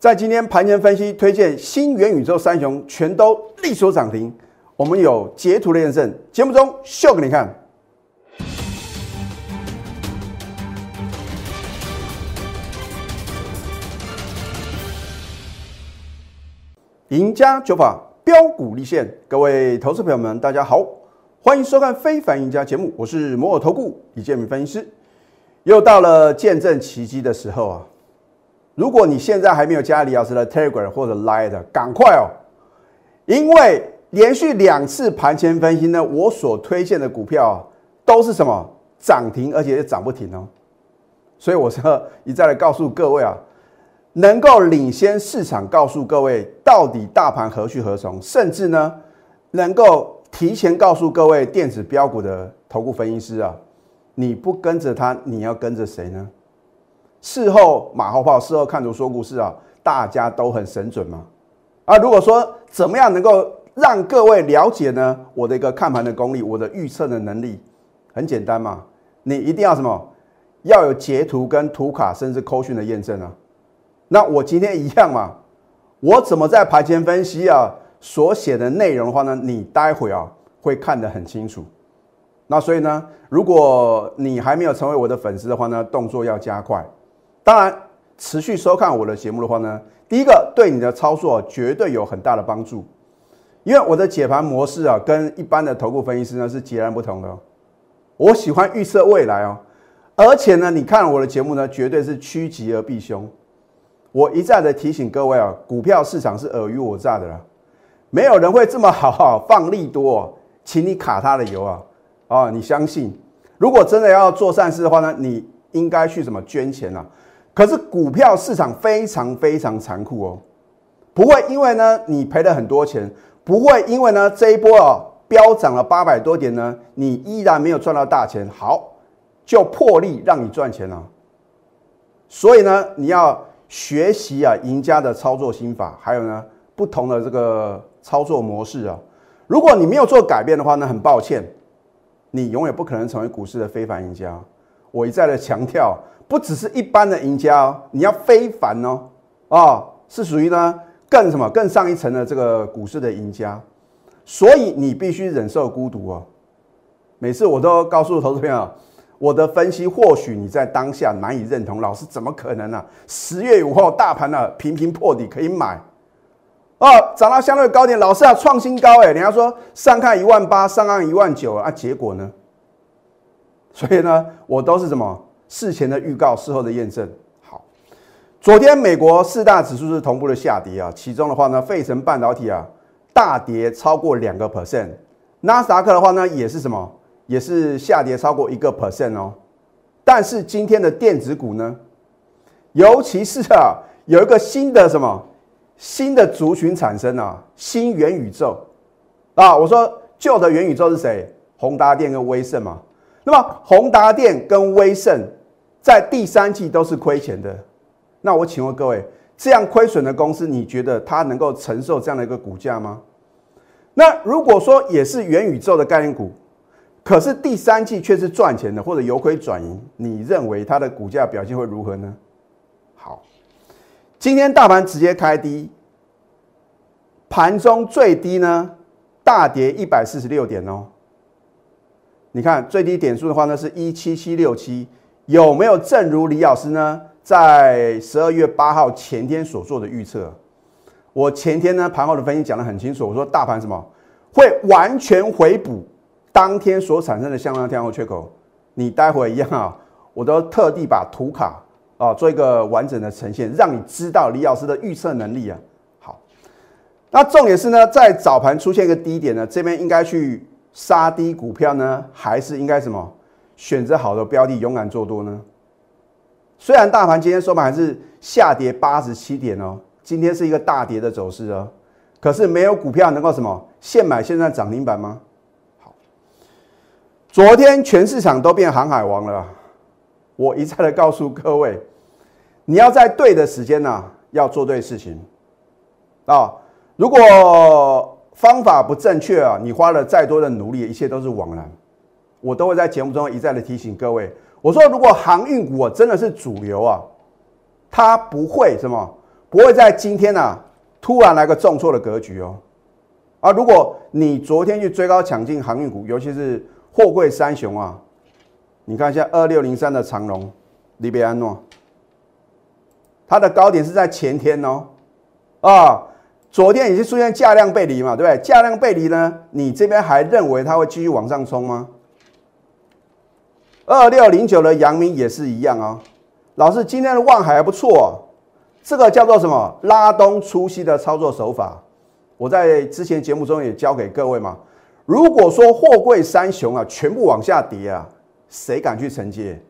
在今天盘前分析推荐新元宇宙三雄全都力所涨停，我们有截图的验证，节目中秀给你看。赢家九法标股立现，各位投资朋友们，大家好，欢迎收看《非凡赢家》节目，我是摩尔投顾李建明分析师。又到了见证奇迹的时候啊！如果你现在还没有加李老师的 Telegram 或者 Line 的，赶快哦！因为连续两次盘前分析呢，我所推荐的股票啊，都是什么涨停，而且也涨不停哦。所以我说一再的告诉各位啊。能够领先市场，告诉各位到底大盘何去何从，甚至呢，能够提前告诉各位电子标股的投顾分析师啊，你不跟着他，你要跟着谁呢？事后马后炮，事后看图说故事啊，大家都很神准嘛。啊，如果说怎么样能够让各位了解呢？我的一个看盘的功力，我的预测的能力，很简单嘛，你一定要什么？要有截图跟图卡，甚至扣讯的验证啊。那我今天一样嘛，我怎么在盘前分析啊所写的内容的话呢？你待会啊会看得很清楚。那所以呢，如果你还没有成为我的粉丝的话呢，动作要加快。当然，持续收看我的节目的话呢，第一个对你的操作绝对有很大的帮助，因为我的解盘模式啊跟一般的投顾分析师呢是截然不同的。我喜欢预测未来哦，而且呢，你看我的节目呢，绝对是趋吉而避凶。我一再的提醒各位啊，股票市场是尔虞我诈的啦，没有人会这么好好放利多，请你卡他的油啊！啊，你相信？如果真的要做善事的话呢，你应该去什么捐钱啊？可是股票市场非常非常残酷哦，不会因为呢你赔了很多钱，不会因为呢这一波啊飙涨了八百多点呢，你依然没有赚到大钱，好就破例让你赚钱了。所以呢，你要。学习啊，赢家的操作心法，还有呢，不同的这个操作模式啊。如果你没有做改变的话呢，很抱歉，你永远不可能成为股市的非凡赢家。我一再的强调，不只是一般的赢家哦，你要非凡哦，啊，是属于呢更什么更上一层的这个股市的赢家。所以你必须忍受孤独哦。每次我都告诉投资朋友。我的分析或许你在当下难以认同，老师怎么可能呢？十月五号大盘呢频频破底可以买，哦，涨到相对高点，老师要创新高哎，人家说上看一万八，上岸一万九啊，结果呢？所以呢，我都是什么事前的预告，事后的验证。好，昨天美国四大指数是同步的下跌啊，其中的话呢，费城半导体啊大跌超过两个 percent，纳斯达克的话呢也是什么？也是下跌超过一个 percent 哦，但是今天的电子股呢，尤其是啊，有一个新的什么新的族群产生啊，新元宇宙啊，我说旧的元宇宙是谁？宏达电跟威盛嘛。那么宏达电跟威盛在第三季都是亏钱的，那我请问各位，这样亏损的公司，你觉得它能够承受这样的一个股价吗？那如果说也是元宇宙的概念股？可是第三季却是赚钱的，或者由亏转盈，你认为它的股价表现会如何呢？好，今天大盘直接开低，盘中最低呢大跌一百四十六点哦。你看最低点数的话呢是一七七六七，有没有正如李老师呢在十二月八号前天所做的预测？我前天呢盘后的分析讲得很清楚，我说大盘什么会完全回补。当天所产生的向量天后缺口，你待会一样啊，我都特地把图卡啊做一个完整的呈现，让你知道李老师的预测能力啊。好，那重点是呢，在早盘出现一个低点呢，这边应该去杀低股票呢，还是应该什么选择好的标的勇敢做多呢？虽然大盘今天收盘还是下跌八十七点哦，今天是一个大跌的走势哦，可是没有股票能够什么现买现在涨停板吗？好昨天全市场都变航海王了，我一再的告诉各位，你要在对的时间呢，要做对事情啊。如果方法不正确啊，你花了再多的努力，一切都是枉然。我都会在节目中一再的提醒各位，我说如果航运股真的是主流啊，它不会什么，不会在今天啊突然来个重挫的格局哦。啊，如果你昨天去追高抢进航运股，尤其是货柜三雄啊，你看一下二六零三的长龙、利贝安诺，它的高点是在前天哦，啊，昨天已经出现价量背离嘛，对不对？价量背离呢，你这边还认为它会继续往上冲吗？二六零九的阳明也是一样啊，老师今天的望海还不错，这个叫做什么？拉东出西的操作手法。我在之前节目中也教给各位嘛，如果说货柜三雄啊全部往下跌啊，谁敢去承接？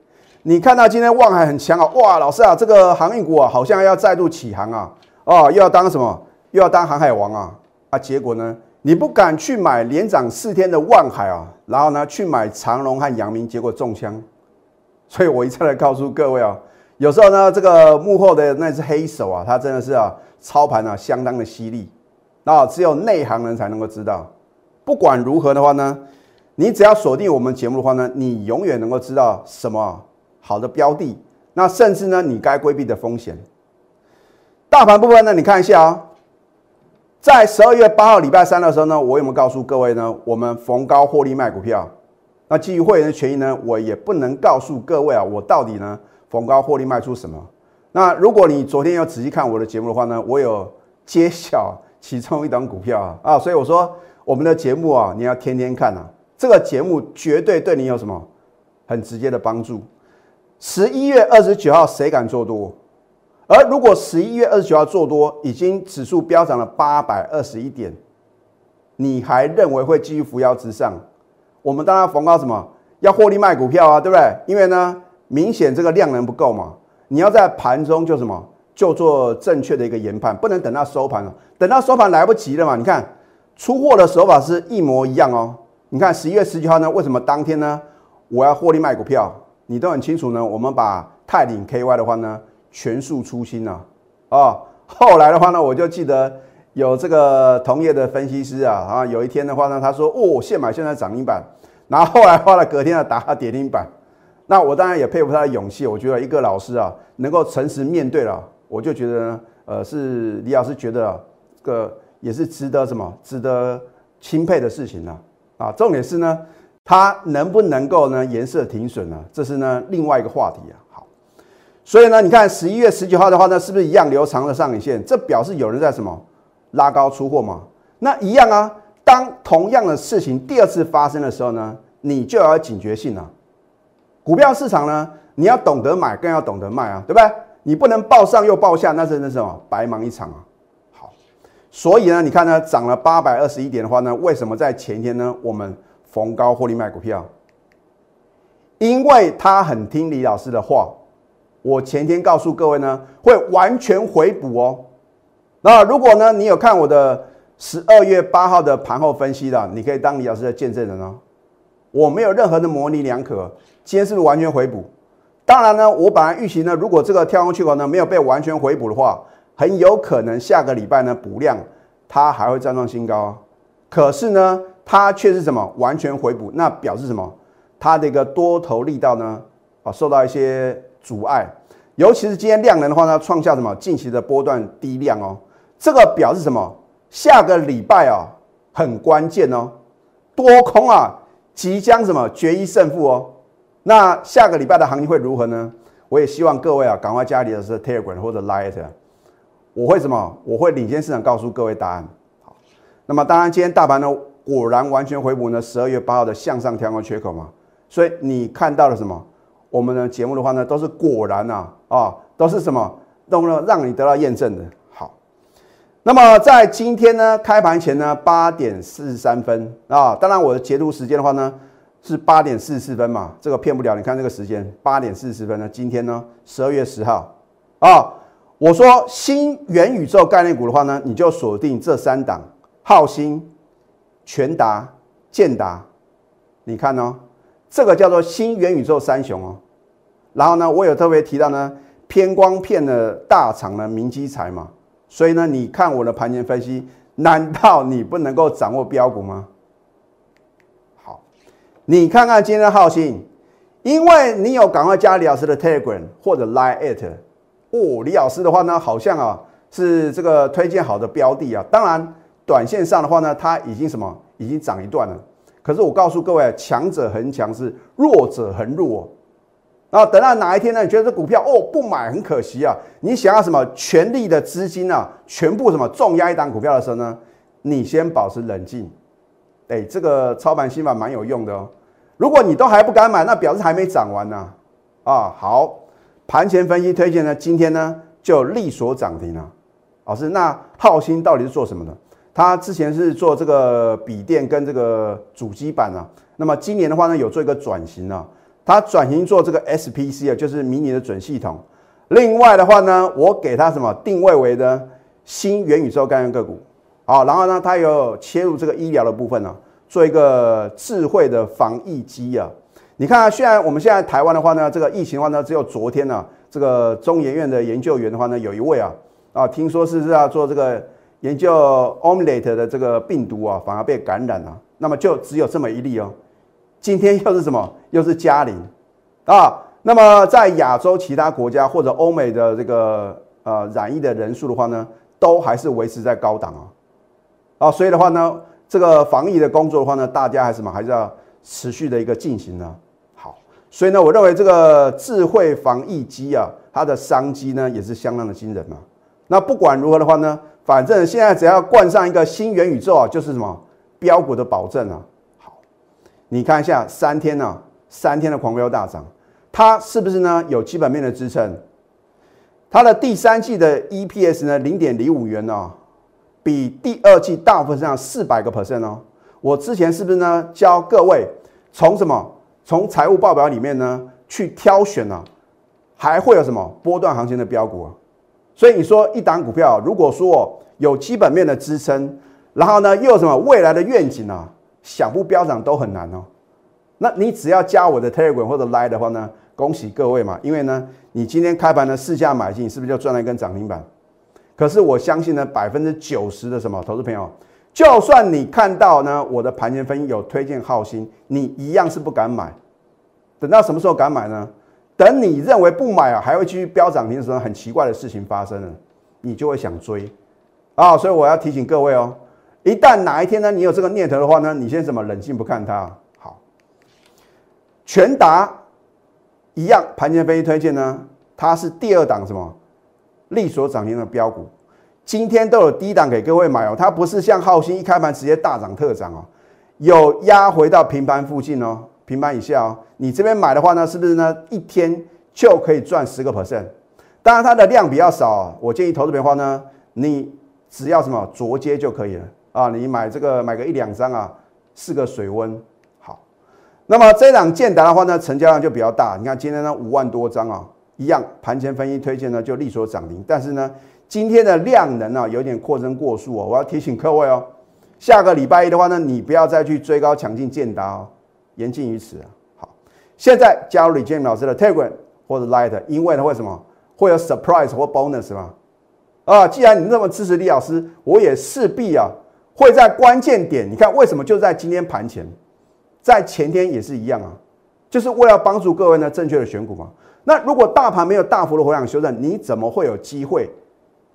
你看到今天望海很强啊，哇，老师啊，这个航运股啊好像要再度起航啊，哦，又要当什么？又要当航海王啊？啊，结果呢，你不敢去买连涨四天的望海啊，然后呢去买长隆和阳明，结果中枪。所以我一再来告诉各位啊，有时候呢，这个幕后的那只黑手啊，他真的是啊操盘啊相当的犀利。啊，只有内行人才能够知道。不管如何的话呢，你只要锁定我们节目的话呢，你永远能够知道什么好的标的，那甚至呢，你该规避的风险。大盘部分呢，你看一下啊，在十二月八号礼拜三的时候呢，我有没有告诉各位呢？我们逢高获利卖股票。那基于会员的权益呢，我也不能告诉各位啊，我到底呢逢高获利卖出什么。那如果你昨天要仔细看我的节目的话呢，我有揭晓。其中一档股票啊啊，所以我说我们的节目啊，你要天天看啊，这个节目绝对对你有什么很直接的帮助。十一月二十九号谁敢做多？而如果十一月二十九号做多，已经指数飙涨了八百二十一点，你还认为会继续扶摇直上？我们当然逢高什么要获利卖股票啊，对不对？因为呢，明显这个量能不够嘛，你要在盘中就什么？就做正确的一个研判，不能等到收盘了。等到收盘来不及了嘛？你看出货的手法是一模一样哦。你看十一月十九号呢，为什么当天呢我要获利卖股票？你都很清楚呢。我们把泰领 KY 的话呢全数出清了啊。后来的话呢，我就记得有这个同业的分析师啊啊，有一天的话呢，他说哦，现买现在涨停板，然后后来花了隔天要打跌停板。那我当然也佩服他的勇气。我觉得一个老师啊，能够诚实面对了。我就觉得呢，呃，是李老师觉得，这个也是值得什么，值得钦佩的事情呢？啊，重点是呢，它能不能够呢，颜色停损呢？这是呢另外一个话题啊。所以呢，你看十一月十九号的话呢，是不是一样留长了上影线？这表示有人在什么拉高出货嘛？那一样啊。当同样的事情第二次发生的时候呢，你就要警觉性了。股票市场呢，你要懂得买，更要懂得卖啊，对不对？你不能报上又报下，那真的是什么白忙一场啊！好，所以呢，你看呢，涨了八百二十一点的话呢，为什么在前天呢，我们逢高获利卖股票？因为他很听李老师的话，我前天告诉各位呢，会完全回补哦。那如果呢，你有看我的十二月八号的盘后分析的，你可以当李老师的见证人哦。我没有任何的模棱两可，今天是不是完全回补？当然呢，我本来预期呢，如果这个跳空缺口呢没有被完全回补的话，很有可能下个礼拜呢补量，它还会再创新高。可是呢，它却是什么完全回补，那表示什么？它的一个多头力道呢啊受到一些阻碍，尤其是今天量能的话呢，创下什么近期的波段低量哦，这个表示什么？下个礼拜啊很关键哦，多空啊即将什么决一胜负哦。那下个礼拜的行情会如何呢？我也希望各位啊，赶快加里的是 Telegram 或者 Light，我会什么？我会领先市场告诉各位答案。好，那么当然今天大盘呢，果然完全回补呢，十二月八号的向上跳空缺口嘛。所以你看到了什么？我们的节目的话呢，都是果然呐啊，都是什么，都让让你得到验证的。好，那么在今天呢，开盘前呢，八点四十三分啊，当然我的截图时间的话呢。是八点四十四分嘛？这个骗不了。你看这个时间，八点四十分呢。今天呢，十二月十号啊。我说新元宇宙概念股的话呢，你就锁定这三档：浩鑫、全达、建达。你看哦，这个叫做新元宇宙三雄哦。然后呢，我有特别提到呢，偏光片的大厂呢，明基材嘛。所以呢，你看我的盘前分析，难道你不能够掌握标股吗？好你看看今天的浩信，因为你有赶快加李老师的 Telegram 或者 Line at 哦，李老师的话呢，好像啊是这个推荐好的标的啊。当然，短线上的话呢，它已经什么已经涨一段了。可是我告诉各位，强者恒强是弱者恒弱。然后等到哪一天呢？你觉得这股票哦不买很可惜啊？你想要什么全力的资金啊，全部什么重压一档股票的时候呢？你先保持冷静。哎，这个操盘心法蛮有用的哦。如果你都还不敢买，那表示还没涨完呢。啊，好，盘前分析推荐呢，今天呢就力所涨停了。老师，那浩鑫到底是做什么的？他之前是做这个笔电跟这个主机板啊。那么今年的话呢，有做一个转型啊。它转型做这个 SPC 啊，就是迷你的准系统。另外的话呢，我给它什么定位为呢新元宇宙概念个股。好，然后呢，它有切入这个医疗的部分呢，做一个智慧的防疫机啊。你看啊，虽然我们现在台湾的话呢，这个疫情的话呢，只有昨天呢，这个中研院的研究员的话呢，有一位啊啊，听说是是要做这个研究 Omlet 的这个病毒啊，反而被感染了。那么就只有这么一例哦。今天又是什么？又是嘉陵啊！那么在亚洲其他国家或者欧美的这个呃染疫的人数的话呢，都还是维持在高档啊啊！所以的话呢，这个防疫的工作的话呢，大家还是什么还是要持续的一个进行呢？好，所以呢，我认为这个智慧防疫机啊，它的商机呢也是相当的惊人啊。那不管如何的话呢，反正现在只要冠上一个新元宇宙啊，就是什么标股的保证啊。好你看一下三天呢，三天的狂飙大涨，它是不是呢有基本面的支撑？它的第三季的 EPS 呢零点零五元呢，比第二季大幅上四百个 percent 哦。我之前是不是呢教各位从什么从财务报表里面呢去挑选呢？还会有什么波段行情的标股啊？所以你说一档股票如果说有基本面的支撑，然后呢又有什么未来的愿景呢？想不飙涨都很难哦，那你只要加我的 Telegram 或者 Line 的话呢，恭喜各位嘛，因为呢，你今天开盘的市价买进，是不是就赚了一根涨停板？可是我相信呢，百分之九十的什么投资朋友，就算你看到呢，我的盘前分析有推荐浩鑫，你一样是不敢买。等到什么时候敢买呢？等你认为不买啊，还会继续飙涨停的时候，很奇怪的事情发生了，你就会想追啊。所以我要提醒各位哦。一旦哪一天呢，你有这个念头的话呢，你先怎么冷静不看它？好，全达一样，盘前分析推荐呢，它是第二档什么力所涨停的标股，今天都有低档给各位买哦，它不是像浩鑫一开盘直接大涨特涨哦，有压回到平盘附近哦，平板以下哦，你这边买的话呢，是不是呢一天就可以赚十个 percent？当然它的量比较少，我建议投资的话呢，你只要什么着接就可以了。啊，你买这个买个一两张啊，四个水温好。那么这档建达的话呢，成交量就比较大。你看今天呢五万多张啊，一样盘前分析推荐呢就力所涨停。但是呢，今天的量能啊有点扩增过速哦。我要提醒各位哦，下个礼拜一的话呢，你不要再去追高抢进建达哦，言尽于此。好，现在加入李建明老师的 Telegram 或者 Light，因为呢为什么会有 surprise 或 bonus 嘛？啊，既然你那么支持李老师，我也势必啊。会在关键点，你看为什么就在今天盘前，在前天也是一样啊，就是为了帮助各位呢正确的选股嘛。那如果大盘没有大幅的回档修正，你怎么会有机会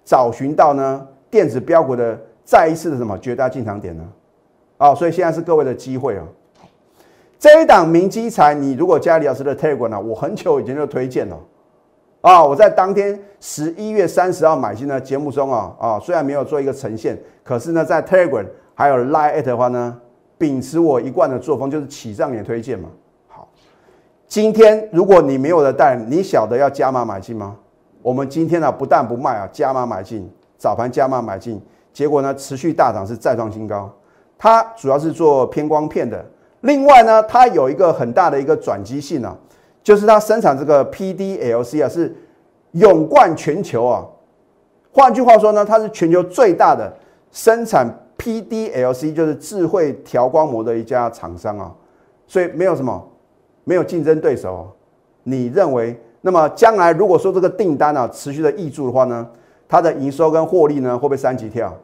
找寻到呢电子标股的再一次的什么绝大进场点呢？啊，所以现在是各位的机会啊。这一档明基材，你如果加李老师的 Telegram 呢，我很久以前就推荐了。啊，我在当天十一月三十号买进的节目中啊啊，虽然没有做一个呈现，可是呢，在 Telegram 还有 Line 的话呢，秉持我一贯的作风，就是起涨也推荐嘛。好，今天如果你没有的带，你晓得要加码买进吗？我们今天呢，不但不卖啊，加码买进，早盘加码买进，结果呢，持续大涨是再创新高。它主要是做偏光片的，另外呢，它有一个很大的一个转机性啊。就是它生产这个 PDLC 啊，是勇冠全球啊。换句话说呢，它是全球最大的生产 PDLC，就是智慧调光膜的一家厂商啊。所以没有什么，没有竞争对手。你认为，那么将来如果说这个订单啊持续的挹注的话呢，它的营收跟获利呢会不会三级跳？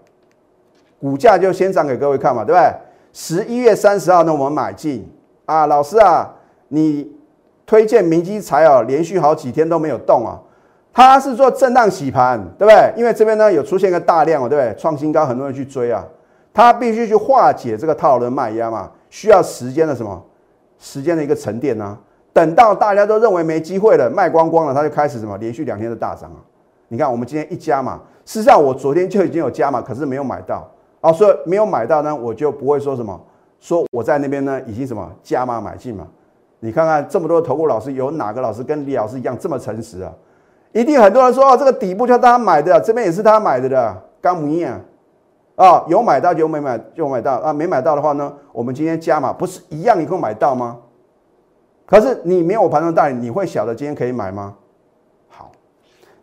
股价就先涨给各位看嘛，对不对？十一月三十号呢，我们买进啊，老师啊，你。推荐明基材啊，连续好几天都没有动啊，它是做震荡洗盘，对不对？因为这边呢有出现一个大量哦，对不对？创新高，很多人去追啊，它必须去化解这个套牢的卖压嘛，需要时间的什么？时间的一个沉淀呢？等到大家都认为没机会了，卖光光了，它就开始什么？连续两天的大涨啊！你看我们今天一加嘛，事实上我昨天就已经有加嘛，可是没有买到啊，所以没有买到呢，我就不会说什么，说我在那边呢已经什么加码买进嘛。你看看这么多投顾老师，有哪个老师跟李老师一样这么诚实啊？一定很多人说哦，这个底部就他买的，这边也是他买的的，刚一样啊，有买到就没买就买到啊，没买到的话呢，我们今天加码不是一样，你可以买到吗？可是你没有盘中代理，你会晓得今天可以买吗？好，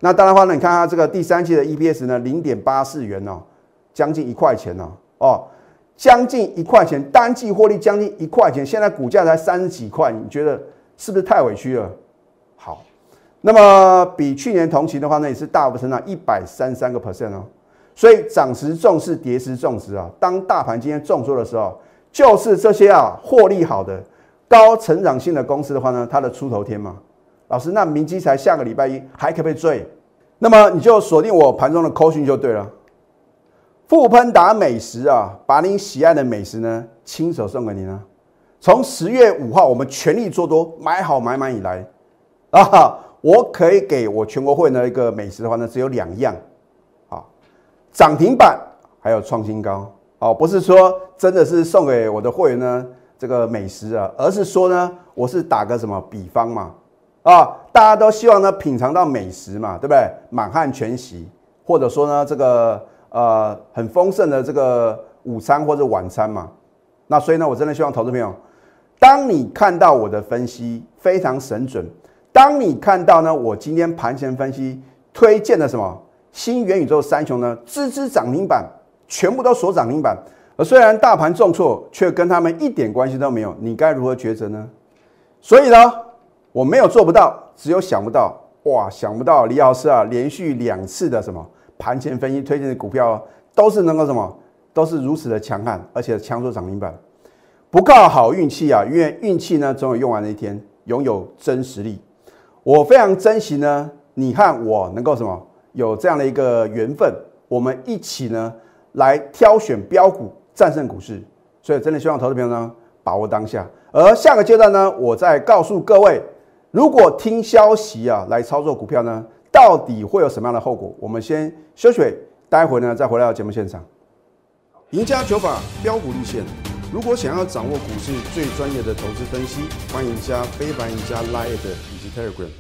那当然话呢，你看它这个第三季的 EPS 呢，零点八四元哦，将近一块钱哦，哦。将近一块钱，单季获利将近一块钱，现在股价才三十几块，你觉得是不是太委屈了？好，那么比去年同期的话呢，也是大幅成长一百三三个 percent 哦。所以涨时重视，跌时重视啊。当大盘今天重挫的时候，就是这些啊获利好的、高成长性的公司的话呢，它的出头天嘛。老师，那明基才下个礼拜一还可不可以追？那么你就锁定我盘中的扣讯就对了。富喷达美食啊，把您喜爱的美食呢，亲手送给您啊！从十月五号，我们全力做多，买好买满以来啊，我可以给我全国会员的一个美食的话呢，只有两样啊，涨停板还有创新高哦，不是说真的是送给我的会员呢这个美食啊，而是说呢，我是打个什么比方嘛啊，大家都希望呢品尝到美食嘛，对不对？满汉全席，或者说呢这个。呃，很丰盛的这个午餐或者晚餐嘛，那所以呢，我真的希望投资朋友，当你看到我的分析非常神准，当你看到呢，我今天盘前分析推荐的什么新元宇宙三雄呢，支支涨停板，全部都锁涨停板，而虽然大盘重挫，却跟他们一点关系都没有，你该如何抉择呢？所以呢，我没有做不到，只有想不到，哇，想不到李老师啊，连续两次的什么？盘前分析推荐的股票都是能够什么？都是如此的强悍，而且强出涨停板。不靠好运气啊，因为运气呢总有用完的一天。拥有真实力，我非常珍惜呢。你看我能够什么？有这样的一个缘分，我们一起呢来挑选标股，战胜股市。所以真的希望投资朋友呢把握当下。而下个阶段呢，我再告诉各位，如果听消息啊来操作股票呢？到底会有什么样的后果？我们先休息，待会呢再回到节目现场。赢家九法标股立线，如果想要掌握股市最专业的投资分析，欢迎加非凡、赢家 Line 以及 Telegram。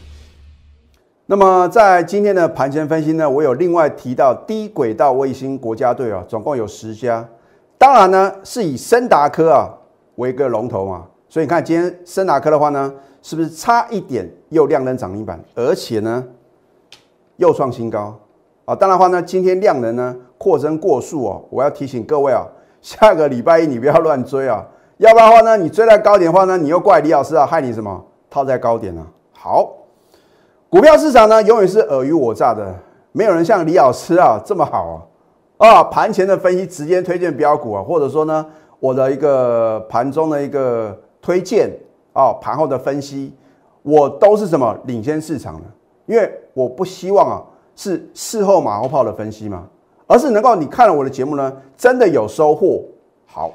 那么在今天的盘前分析呢，我有另外提到低轨道卫星国家队啊，总共有十家，当然呢是以森达科啊为一个龙头嘛，所以你看今天森达科的话呢，是不是差一点又亮灯涨停板，而且呢？又创新高啊！当然话呢，今天量能呢扩增过速哦，我要提醒各位啊，下个礼拜一你不要乱追啊，要不然的话呢，你追在高点的话呢，你又怪李老师啊，害你什么套在高点呢？好，股票市场呢永远是尔虞我诈的，没有人像李老师啊这么好啊啊！盘前的分析直接推荐标股啊，或者说呢，我的一个盘中的一个推荐啊，盘后的分析，我都是什么领先市场的。因为我不希望啊是事后马后炮的分析嘛，而是能够你看了我的节目呢，真的有收获。好，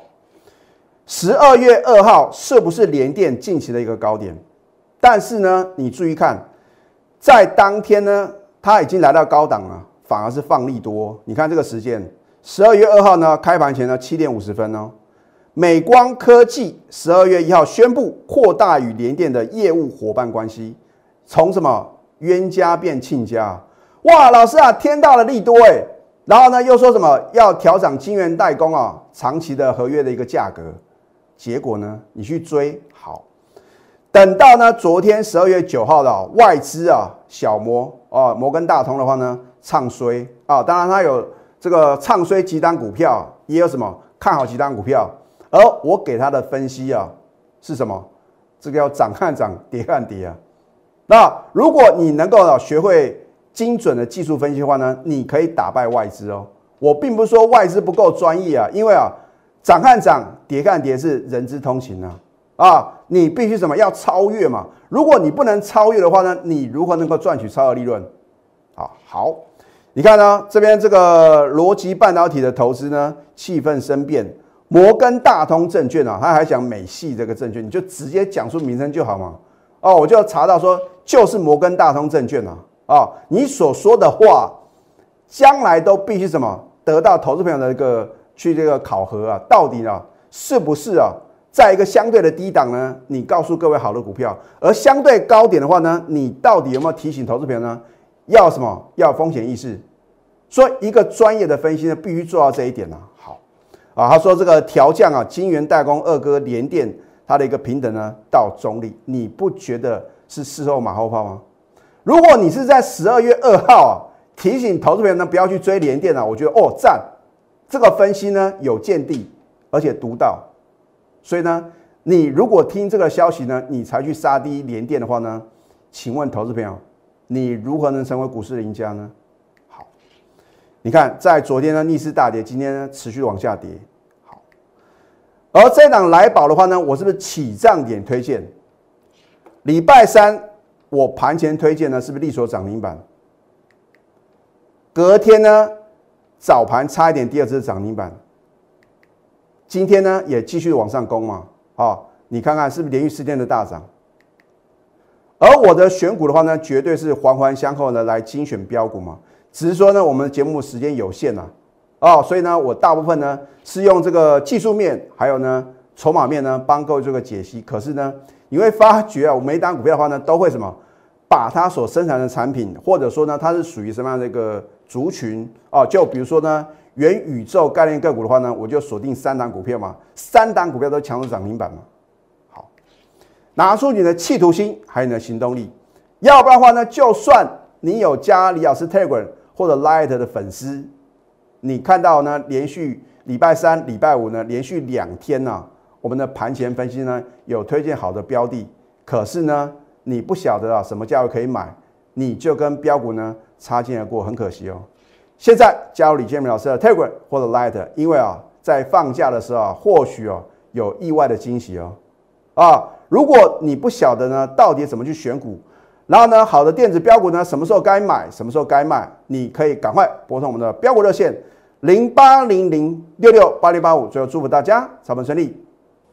十二月二号是不是连电近期的一个高点？但是呢，你注意看，在当天呢，它已经来到高档了，反而是放利多。你看这个时间，十二月二号呢，开盘前呢七点五十分哦，美光科技十二月一号宣布扩大与联电的业务伙伴关系，从什么？冤家变亲家，哇！老师啊，天大的利多哎！然后呢，又说什么要调涨金元代工啊，长期的合约的一个价格。结果呢，你去追好，等到呢昨天十二月九号的外资啊，小摩啊，摩根大通的话呢，唱衰啊，当然它有这个唱衰几单股票，也有什么看好几单股票。而我给他的分析啊，是什么？这个要涨看涨，跌看跌啊。那如果你能够学会精准的技术分析的话呢，你可以打败外资哦。我并不是说外资不够专业啊，因为啊，涨看涨，跌看跌是人之通行啊。啊，你必须什么要超越嘛？如果你不能超越的话呢，你如何能够赚取超额利润？啊，好，你看呢，这边这个逻辑半导体的投资呢，气氛生变。摩根大通证券啊，他还讲美系这个证券，你就直接讲出名称就好嘛。哦，我就查到说，就是摩根大通证券啊。哦，你所说的话，将来都必须什么得到投资朋友的一个去这个考核啊，到底呢是不是啊，在一个相对的低档呢？你告诉各位好的股票，而相对高点的话呢，你到底有没有提醒投资朋友呢？要什么？要风险意识。所以一个专业的分析呢，必须做到这一点呢。好啊，他说这个调降啊，金源代工二哥联电它的一个平等呢到中立，你不觉得是事后马后炮吗？如果你是在十二月二号啊提醒投资朋友呢不要去追联电啊，我觉得哦赞，这个分析呢有见地，而且独到，所以呢，你如果听这个消息呢，你才去杀低联电的话呢，请问投资朋友，你如何能成为股市的赢家呢？好你看，在昨天呢逆势大跌，今天呢持续往下跌。好，而这档来宝的话呢，我是不是起涨点推荐？礼拜三我盘前推荐呢，是不是力所涨停板？隔天呢早盘差一点第二次涨停板。今天呢也继续往上攻嘛？啊，你看看是不是连续四天的大涨？而我的选股的话呢，绝对是环环相扣的来精选标股嘛。只是说呢，我们的节目时间有限呐，哦，所以呢，我大部分呢是用这个技术面，还有呢筹码面呢帮各位做个解析。可是呢，你会发觉啊，我每单股票的话呢，都会什么，把它所生产的产品，或者说呢，它是属于什么样的一个族群哦？就比如说呢，元宇宙概念个股的话呢，我就锁定三档股票嘛，三档股票都强势涨停板嘛。好，拿出你的企图心，还有你的行动力，要不然的话呢，就算你有加李老师 Telegram。或者 Light 的粉丝，你看到呢？连续礼拜三、礼拜五呢，连续两天呢，我们的盘前分析呢有推荐好的标的，可是呢，你不晓得啊什么价位可以买，你就跟标股呢擦肩而过，很可惜哦。现在加入李建明老师的 Telegram 或者 Light，因为啊，在放假的时候啊，或许哦有意外的惊喜哦。啊，如果你不晓得呢，到底怎么去选股？然后呢，好的电子标股呢，什么时候该买，什么时候该卖，你可以赶快拨通我们的标股热线零八零零六六八零八五。最后祝福大家操盘顺利，